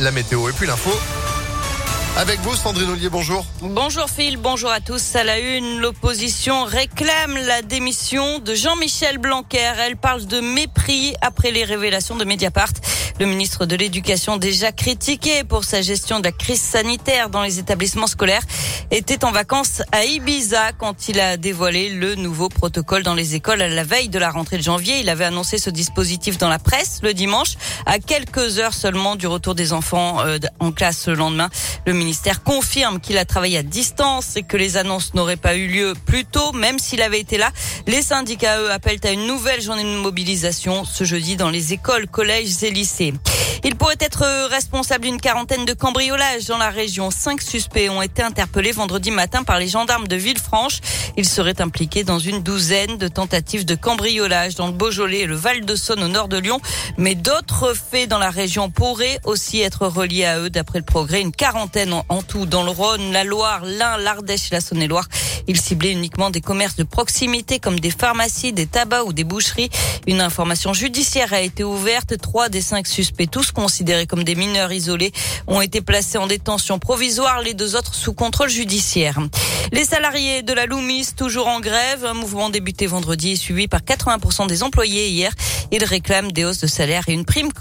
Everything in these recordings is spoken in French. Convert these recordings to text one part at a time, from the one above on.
la météo et puis l'info. Avec vous, Sandrine Ollier, bonjour. Bonjour Phil, bonjour à tous. À la une, l'opposition réclame la démission de Jean-Michel Blanquer. Elle parle de mépris après les révélations de Mediapart. Le ministre de l'Éducation, déjà critiqué pour sa gestion de la crise sanitaire dans les établissements scolaires, était en vacances à Ibiza quand il a dévoilé le nouveau protocole dans les écoles à la veille de la rentrée de janvier. Il avait annoncé ce dispositif dans la presse le dimanche, à quelques heures seulement du retour des enfants euh, en classe le lendemain. Le ministère confirme qu'il a travaillé à distance et que les annonces n'auraient pas eu lieu plus tôt, même s'il avait été là. Les syndicats, eux, appellent à une nouvelle journée de mobilisation ce jeudi dans les écoles, collèges et lycées. Il pourrait être responsable d'une quarantaine de cambriolages dans la région. Cinq suspects ont été interpellés vendredi matin par les gendarmes de Villefranche. Ils seraient impliqués dans une douzaine de tentatives de cambriolage dans le Beaujolais et le Val-de-Saône au nord de Lyon. Mais d'autres faits dans la région pourraient aussi être reliés à eux. D'après le progrès, une quarantaine en tout dans le Rhône, la Loire, l'Ain, l'Ardèche et la Saône-et-Loire. Ils ciblaient uniquement des commerces de proximité comme des pharmacies, des tabacs ou des boucheries. Une information judiciaire a été ouverte. Trois des cinq suspects, tous considérés comme des mineurs isolés, ont été placés en détention provisoire, les deux autres sous contrôle judiciaire. Les salariés de la Loomis, toujours en grève, un mouvement débuté vendredi et suivi par 80% des employés hier. Ils réclament des hausses de salaire et une prime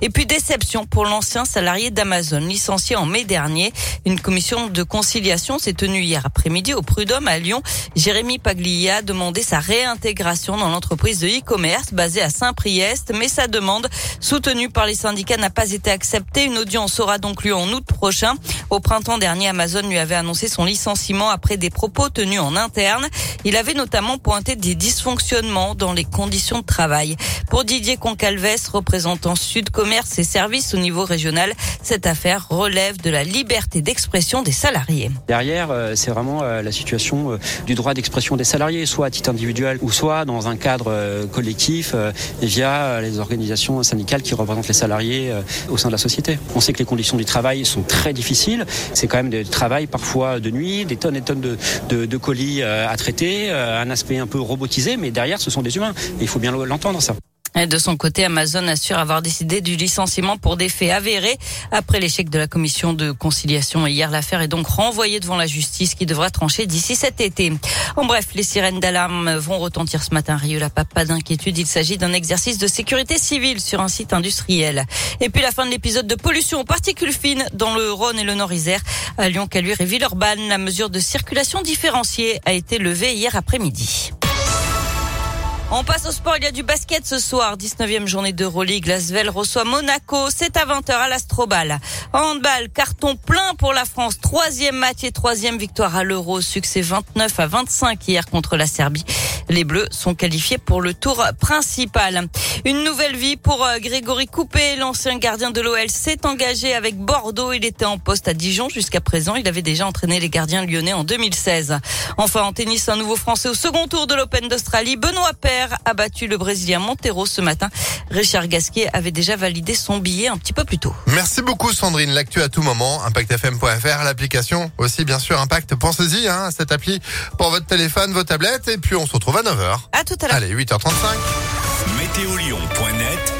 Et puis déception pour l'ancien salarié d'Amazon, licencié en mai dernier. Une commission de conciliation s'est tenue hier après-midi au Prud'homme à Lyon. Jérémy Paglia a demandé sa réintégration dans l'entreprise de e-commerce basée à Saint-Priest, mais sa demande, soutenue par les syndicats, n'a pas été acceptée. Une audience aura donc lieu en août prochain. Au printemps dernier, Amazon lui avait annoncé son licenciement après des propos tenus en interne. Il avait notamment pointé des dysfonctionnements dans les conditions de travail. Pour Didier Concalves, représentant Sud Commerce et Services au niveau régional, cette affaire relève de la liberté d'expression des salariés. Derrière, euh, c'est vraiment euh, la situation euh, du droit d'expression des salariés, soit à titre individuel ou soit dans un cadre collectif via les organisations syndicales qui représentent les salariés au sein de la société. On sait que les conditions du travail sont très difficiles. C'est quand même des travail parfois de nuit, des tonnes et tonnes de, de, de colis à traiter, un aspect un peu robotisé, mais derrière, ce sont des humains. Et il faut bien l'entendre, ça. De son côté, Amazon assure avoir décidé du licenciement pour des faits avérés. Après l'échec de la commission de conciliation hier, l'affaire est donc renvoyée devant la justice qui devra trancher d'ici cet été. En bref, les sirènes d'alarme vont retentir ce matin. Rieux la pas d'inquiétude. Il s'agit d'un exercice de sécurité civile sur un site industriel. Et puis la fin de l'épisode de pollution aux particules fines dans le Rhône et le Nord-Isère. À Lyon, Caluire et Villeurbanne, la mesure de circulation différenciée a été levée hier après-midi. On passe au sport. Il y a du basket ce soir. 19e journée d'Euroleague. Lasvel reçoit Monaco. C'est à 20h à l'Astrobal. Handball, carton plein pour la France. Troisième match et troisième victoire à l'Euro. Succès 29 à 25 hier contre la Serbie. Les Bleus sont qualifiés pour le tour principal. Une nouvelle vie pour euh, Grégory Coupé, l'ancien gardien de l'OL, s'est engagé avec Bordeaux. Il était en poste à Dijon jusqu'à présent. Il avait déjà entraîné les gardiens lyonnais en 2016. Enfin, en tennis, un nouveau Français au second tour de l'Open d'Australie. Benoît Paire a battu le Brésilien Montero ce matin. Richard Gasquet avait déjà validé son billet un petit peu plus tôt. Merci beaucoup Sandrine. L'actu à tout moment, impactfm.fr, l'application aussi bien sûr Impact. Pensez-y hein, à cette appli pour votre téléphone, vos tablettes et puis on se retrouve à 9h. À tout à l'heure. Allez, 8h35. Météolion.net